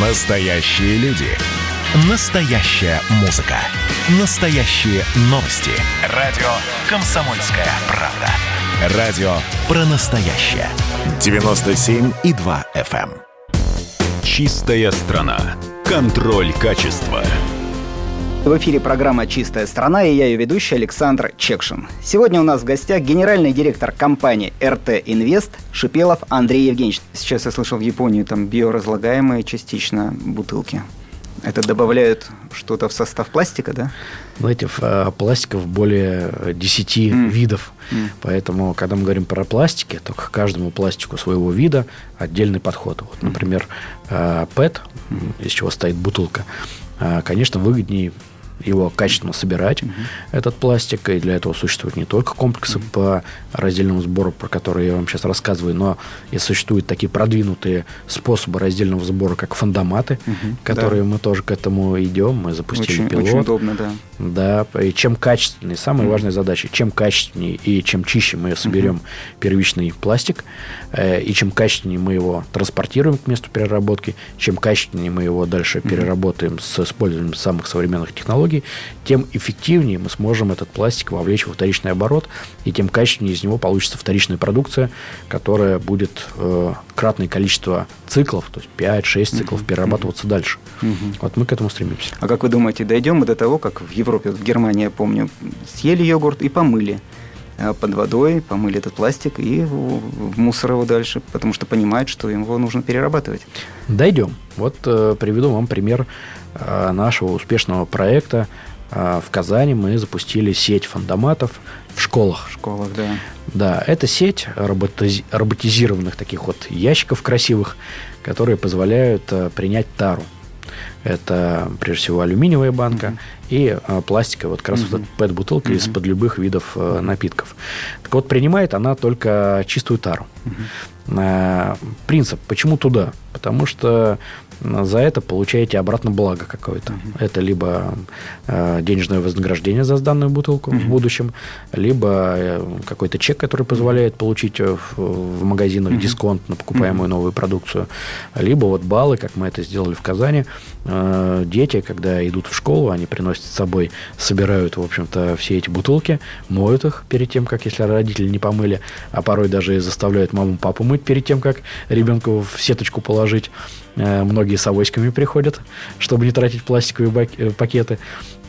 Настоящие люди. Настоящая музыка. Настоящие новости. Радио «Комсомольская правда». Радио про настоящее. 97,2 FM. эм. Чистая страна. Контроль качества. В эфире программа «Чистая страна» и я ее ведущий Александр Чекшин. Сегодня у нас в гостях генеральный директор компании РТ Инвест Шипелов Андрей Евгеньевич. Сейчас я слышал в Японии там биоразлагаемые частично бутылки. Это добавляют что-то в состав пластика, да? Знаете, э, пластиков более 10 М. видов. М. Поэтому, когда мы говорим про пластики, то к каждому пластику своего вида отдельный подход. Вот, например, ПЭТ, м, из чего стоит бутылка, конечно, выгоднее его качественно собирать, этот пластик, и для этого существуют не только комплексы по раздельному сбору, про которые я вам сейчас рассказываю, но и существуют такие продвинутые способы раздельного сбора, как фандоматы, которые мы тоже к этому идем, мы запустили Очень, пилот. очень удобно, да. Да, и чем качественнее, самая важная задача, чем качественнее и чем чище мы соберем первичный пластик, э, и чем качественнее мы его транспортируем к месту переработки, чем качественнее мы его дальше переработаем с использованием самых современных технологий, тем эффективнее мы сможем этот пластик вовлечь во вторичный оборот, и тем качественнее из него получится вторичная продукция, которая будет э, кратное количество циклов, то есть 5-6 циклов перерабатываться дальше. Вот мы к этому стремимся. А как вы думаете, дойдем мы до того, как в Европе, вот в Германии, я помню, съели йогурт и помыли а, под водой, помыли этот пластик и в мусор его дальше, потому что понимают, что его нужно перерабатывать. Дойдем. Вот э, приведу вам пример э, нашего успешного проекта. Э, в Казани мы запустили сеть фандоматов в школах. В школах, да. Да, это сеть роботизи- роботизированных таких вот ящиков красивых, которые позволяют э, принять тару. Это, прежде всего, алюминиевая банка и э, пластиковая, вот как раз вот эта пэт-бутылка из-под любых видов э, напитков. Так вот, принимает она только чистую тару. Э, принцип, почему туда? Потому что за это получаете обратно благо какое-то. Это либо э, денежное вознаграждение за сданную бутылку в будущем, либо э, какой-то чек, который позволяет получить э, в, в магазинах дисконт на покупаемую новую продукцию, либо вот баллы, как мы это сделали в Казани. Э, дети, когда идут в школу, они приносят с собой, собирают, в общем-то, все эти бутылки, моют их перед тем, как если родители не помыли, а порой даже и заставляют маму папу мыть перед тем, как ребенку в сеточку положить. Э, Многие с авоськами приходят, чтобы не тратить пластиковые бак- э, пакеты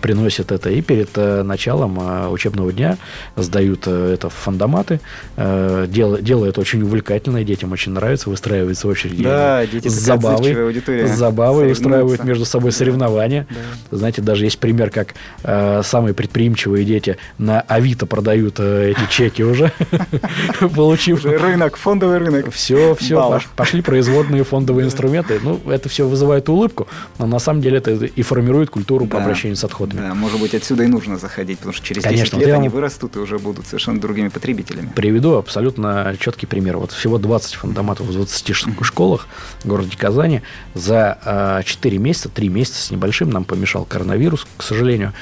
приносят это и перед э, началом э, учебного дня сдают э, это в фандоматы. Дело это очень увлекательное, детям очень нравится, выстраивается очередь. Да, дети с забавой, аудитория. с забавой устраивают между собой соревнования. Знаете, даже есть пример, как э, самые предприимчивые дети на Авито продают э, эти чеки уже, получив рынок, фондовый рынок. все, все, пошли производные фондовые инструменты. Ну, это все вызывает улыбку, но на самом деле это и формирует культуру по Да. обращению с отходами. Да, может быть, отсюда и нужно заходить, потому что через 10 Конечно, лет вот я они вырастут и уже будут совершенно другими потребителями. Приведу абсолютно четкий пример. Вот всего 20 фундаментов в 20 ш- школах в городе Казани. За а, 4 месяца, 3 месяца с небольшим, нам помешал коронавирус, к сожалению,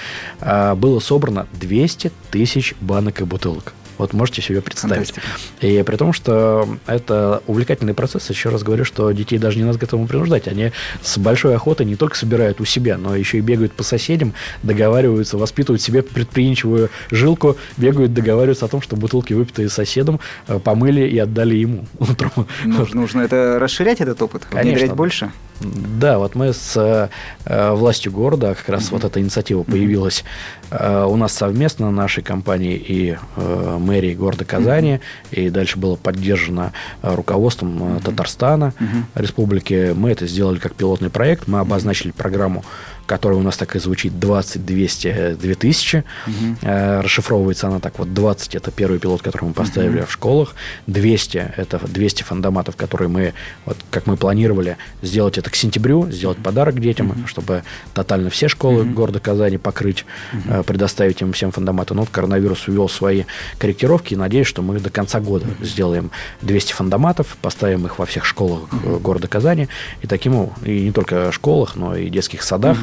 а, было собрано 200 тысяч банок и бутылок. Вот можете себе представить. Фантастика. И при том, что это увлекательный процесс, еще раз говорю, что детей даже не надо к этому принуждать. Они с большой охотой не только собирают у себя, но еще и бегают по соседям, договариваются, воспитывают себе предприимчивую жилку, бегают, договариваются о том, что бутылки, выпитые соседом, э, помыли и отдали ему утром. Нужно, нужно это расширять этот опыт, Конечно. внедрять больше. Да, вот мы с э, э, властью города, как раз вот эта инициатива появилась э, у нас совместно, нашей компании и э, мэрии города Казани, и дальше было поддержано э, руководством э, Татарстана, республики. Мы это сделали как пилотный проект, мы обозначили программу которая у нас так и звучит 20, 200, 2000. Э, Расшифровывается она так вот 20 это первый пилот, который мы поставили в школах. 200 это 200 фандоматов, которые мы, вот как мы планировали, сделать это к сентябрю, сделать подарок детям, чтобы тотально все школы города Казани покрыть, э, предоставить им всем фандоматы. Но вот коронавирус ввел свои корректировки, и надеюсь, что мы до конца года сделаем 200 фандоматов, поставим их во всех школах э, города Казани, и таким, о- и не только школах, но и детских садах.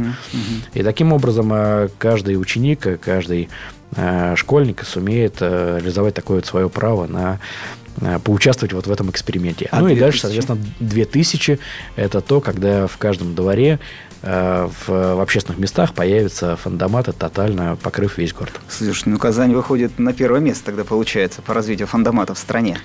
И таким образом э, каждый ученик, э, каждый э, школьник сумеет реализовать такое вот свое право на поучаствовать вот в этом эксперименте. А ну 2000? и дальше, соответственно, 2000 – это то, когда в каждом дворе в, в общественных местах появятся фандоматы, тотально покрыв весь город. Слушай, ну Казань выходит на первое место тогда, получается, по развитию фандоматов в стране.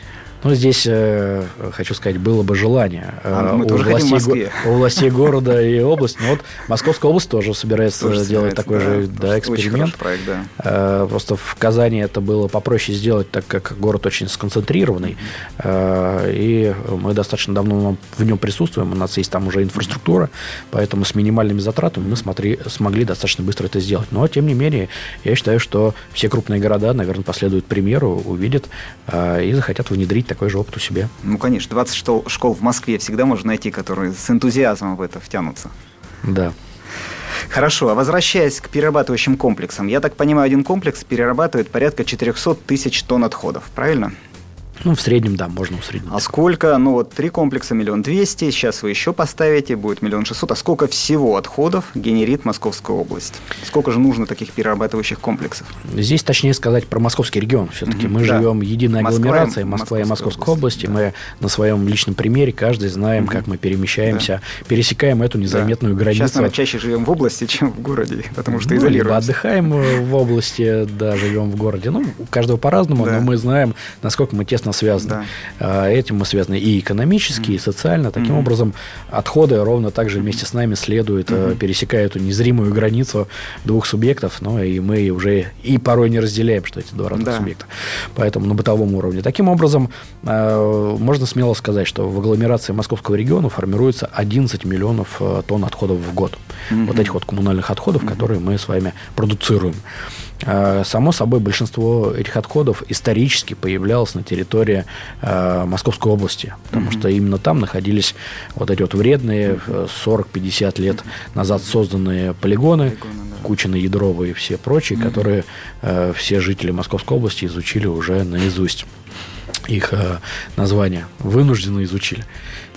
Ну, здесь, э, хочу сказать, было бы желание а, мы у, властей, у властей города и области. Но вот Московская область тоже собирается тоже делать такой да, же да, эксперимент. Проект, да. Э, просто в Казани это было попроще сделать, так как город очень сконцентрированный. Э, и мы достаточно давно в нем присутствуем. У нас есть там уже инфраструктура, поэтому с минимальными затратами мы смотри, смогли достаточно быстро это сделать. Но, тем не менее, я считаю, что все крупные города, наверное, последуют примеру, увидят и захотят внедрить внедрить такой же опыт у себя. Ну, конечно, 20 школ в Москве всегда можно найти, которые с энтузиазмом в это втянутся. Да. Хорошо, а возвращаясь к перерабатывающим комплексам, я так понимаю, один комплекс перерабатывает порядка 400 тысяч тонн отходов, правильно? Ну, в среднем, да, можно усреднить. А сколько? Ну, вот три комплекса миллион двести, сейчас вы еще поставите, будет миллион шестьсот. А сколько всего отходов генерит Московская область? Сколько же нужно таких перерабатывающих комплексов? Здесь точнее сказать про московский регион. Все-таки mm-hmm, мы да. живем единой агломерацией, Москва, и Московской области. Да. Мы на своем личном примере каждый знаем, mm-hmm. как мы перемещаемся, да. пересекаем эту незаметную да. границу. Сейчас мы чаще живем в области, чем в городе, потому что ну, изолируемся. отдыхаем в области, да, живем в городе. Ну, у каждого по-разному, да. но мы знаем, насколько мы тесно связаны. Да. А, этим мы связаны и экономически, и социально. Таким mm-hmm. образом, отходы ровно так же вместе с нами следуют, mm-hmm. пересекая эту незримую границу двух субъектов, но и мы уже и порой не разделяем, что эти два разных да. субъекта. Поэтому на бытовом уровне. Таким образом, а, можно смело сказать, что в агломерации московского региона формируется 11 миллионов тонн отходов в год. Mm-hmm. Вот этих вот коммунальных отходов, mm-hmm. которые мы с вами продуцируем. А, само собой, большинство этих отходов исторически появлялось на территории э, Московской области, потому mm-hmm. что именно там находились вот эти вот вредные 40-50 лет назад созданные полигоны, Полигоны да. Кучина, Ядровые и все прочие, mm-hmm. которые э, все жители Московской области изучили уже наизусть их э, названия, вынужденно изучили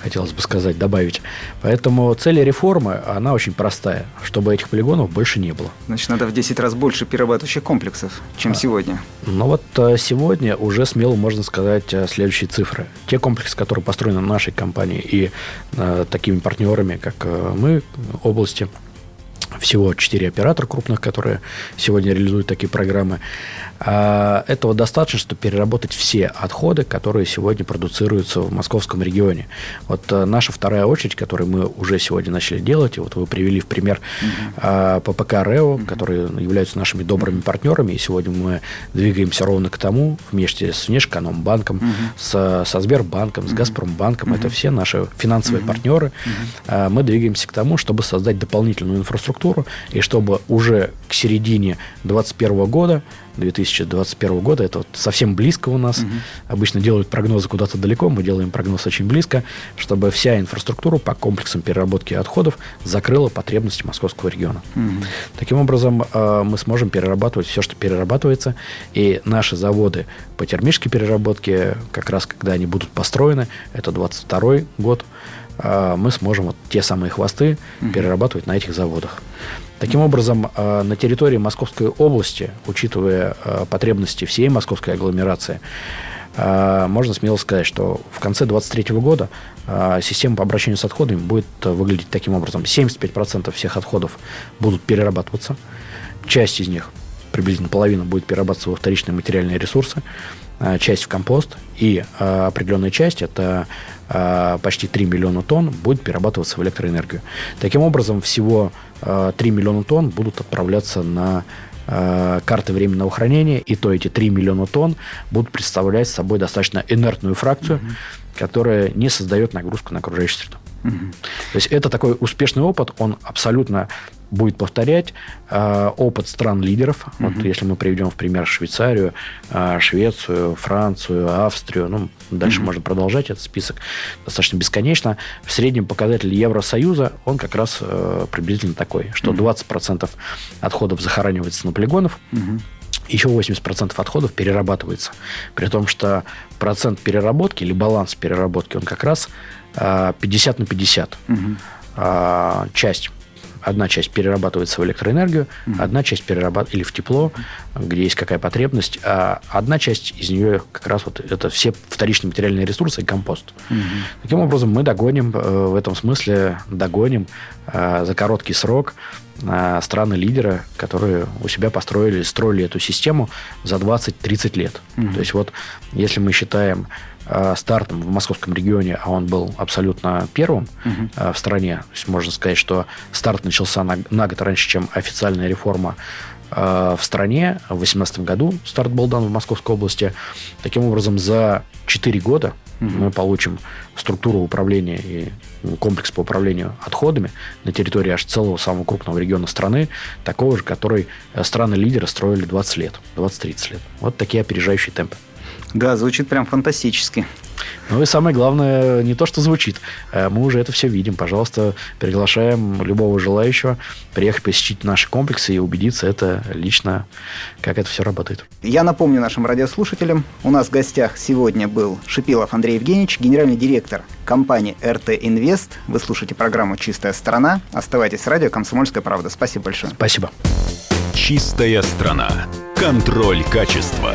хотелось бы сказать, добавить. Поэтому цель реформы, она очень простая, чтобы этих полигонов больше не было. Значит, надо в 10 раз больше перерабатывающих комплексов, чем а, сегодня. Ну вот э, сегодня уже смело можно сказать э, следующие цифры. Те комплексы, которые построены нашей компанией и э, такими партнерами, как э, мы, области, всего 4 оператора крупных, которые сегодня реализуют такие программы. А, этого достаточно, чтобы переработать все отходы, которые сегодня продуцируются в московском регионе. Вот э, наша вторая очередь, которую мы уже сегодня начали делать, и вот вы привели в пример uh-huh. ППК РЭО, uh-huh. которые являются нашими добрыми партнерами, и сегодня мы двигаемся ровно к тому, вместе с Внешэкономбанком, uh-huh. с, со Сбербанком, с Газпромбанком, uh-huh. это все наши финансовые uh-huh. партнеры, uh-huh. мы двигаемся к тому, чтобы создать дополнительную инфраструктуру, и чтобы уже к середине 2021 года 2021 года. Это вот совсем близко у нас. Угу. Обычно делают прогнозы куда-то далеко, мы делаем прогноз очень близко, чтобы вся инфраструктура по комплексам переработки отходов закрыла потребности московского региона. Угу. Таким образом, э, мы сможем перерабатывать все, что перерабатывается, и наши заводы по термической переработке, как раз когда они будут построены, это 22 год, э, мы сможем вот те самые хвосты угу. перерабатывать на этих заводах. Таким образом, э, на территории Московской области, учитывая э, потребности всей московской агломерации, э, можно смело сказать, что в конце 2023 года система по обращению с отходами будет выглядеть таким образом. 75% всех отходов будут перерабатываться. Часть из них, приблизительно половина, будет перерабатываться во вторичные материальные ресурсы, часть в компост, и определенная часть, это почти 3 миллиона тонн, будет перерабатываться в электроэнергию. Таким образом, всего 3 э, миллиона тонн будут отправляться на э, карты временного хранения, и то эти 3 миллиона тонн будут представлять собой достаточно инертную фракцию, угу. которая не создает нагрузку на окружающую среду. Угу. То есть это такой успешный опыт, он абсолютно будет повторять э, опыт стран-лидеров. Угу. Вот если мы приведем в пример Швейцарию, э, Швецию, Францию, Австрию, ну, дальше угу. можно продолжать этот список достаточно бесконечно. В среднем показатель Евросоюза, он как раз э, приблизительно такой, что угу. 20% отходов захоранивается на полигонов, угу еще 80% отходов перерабатывается. При том, что процент переработки или баланс переработки, он как раз 50 на 50. Угу. Часть одна часть перерабатывается в электроэнергию, mm-hmm. одна часть перерабатывается или в тепло, где есть какая потребность, а одна часть из нее как раз вот это все вторичные материальные ресурсы и компост. Mm-hmm. Таким образом, мы догоним э, в этом смысле, догоним э, за короткий срок э, страны-лидера, которые у себя построили, строили эту систему за 20-30 лет. Mm-hmm. То есть вот если мы считаем стартом в московском регионе, а он был абсолютно первым угу. в стране. То есть можно сказать, что старт начался на, на год раньше, чем официальная реформа э, в стране. В 2018 году старт был дан в Московской области. Таким образом, за 4 года угу. мы получим структуру управления и комплекс по управлению отходами на территории аж целого самого крупного региона страны, такого же, который страны-лидеры строили 20 лет, 20-30 лет. Вот такие опережающие темпы. Да, звучит прям фантастически. Ну и самое главное, не то, что звучит. Э, мы уже это все видим. Пожалуйста, приглашаем любого желающего приехать посетить наши комплексы и убедиться это лично, как это все работает. Я напомню нашим радиослушателям, у нас в гостях сегодня был Шипилов Андрей Евгеньевич, генеральный директор компании РТ Инвест. Вы слушаете программу «Чистая страна». Оставайтесь с радио «Комсомольская правда». Спасибо большое. Спасибо. «Чистая страна». Контроль качества.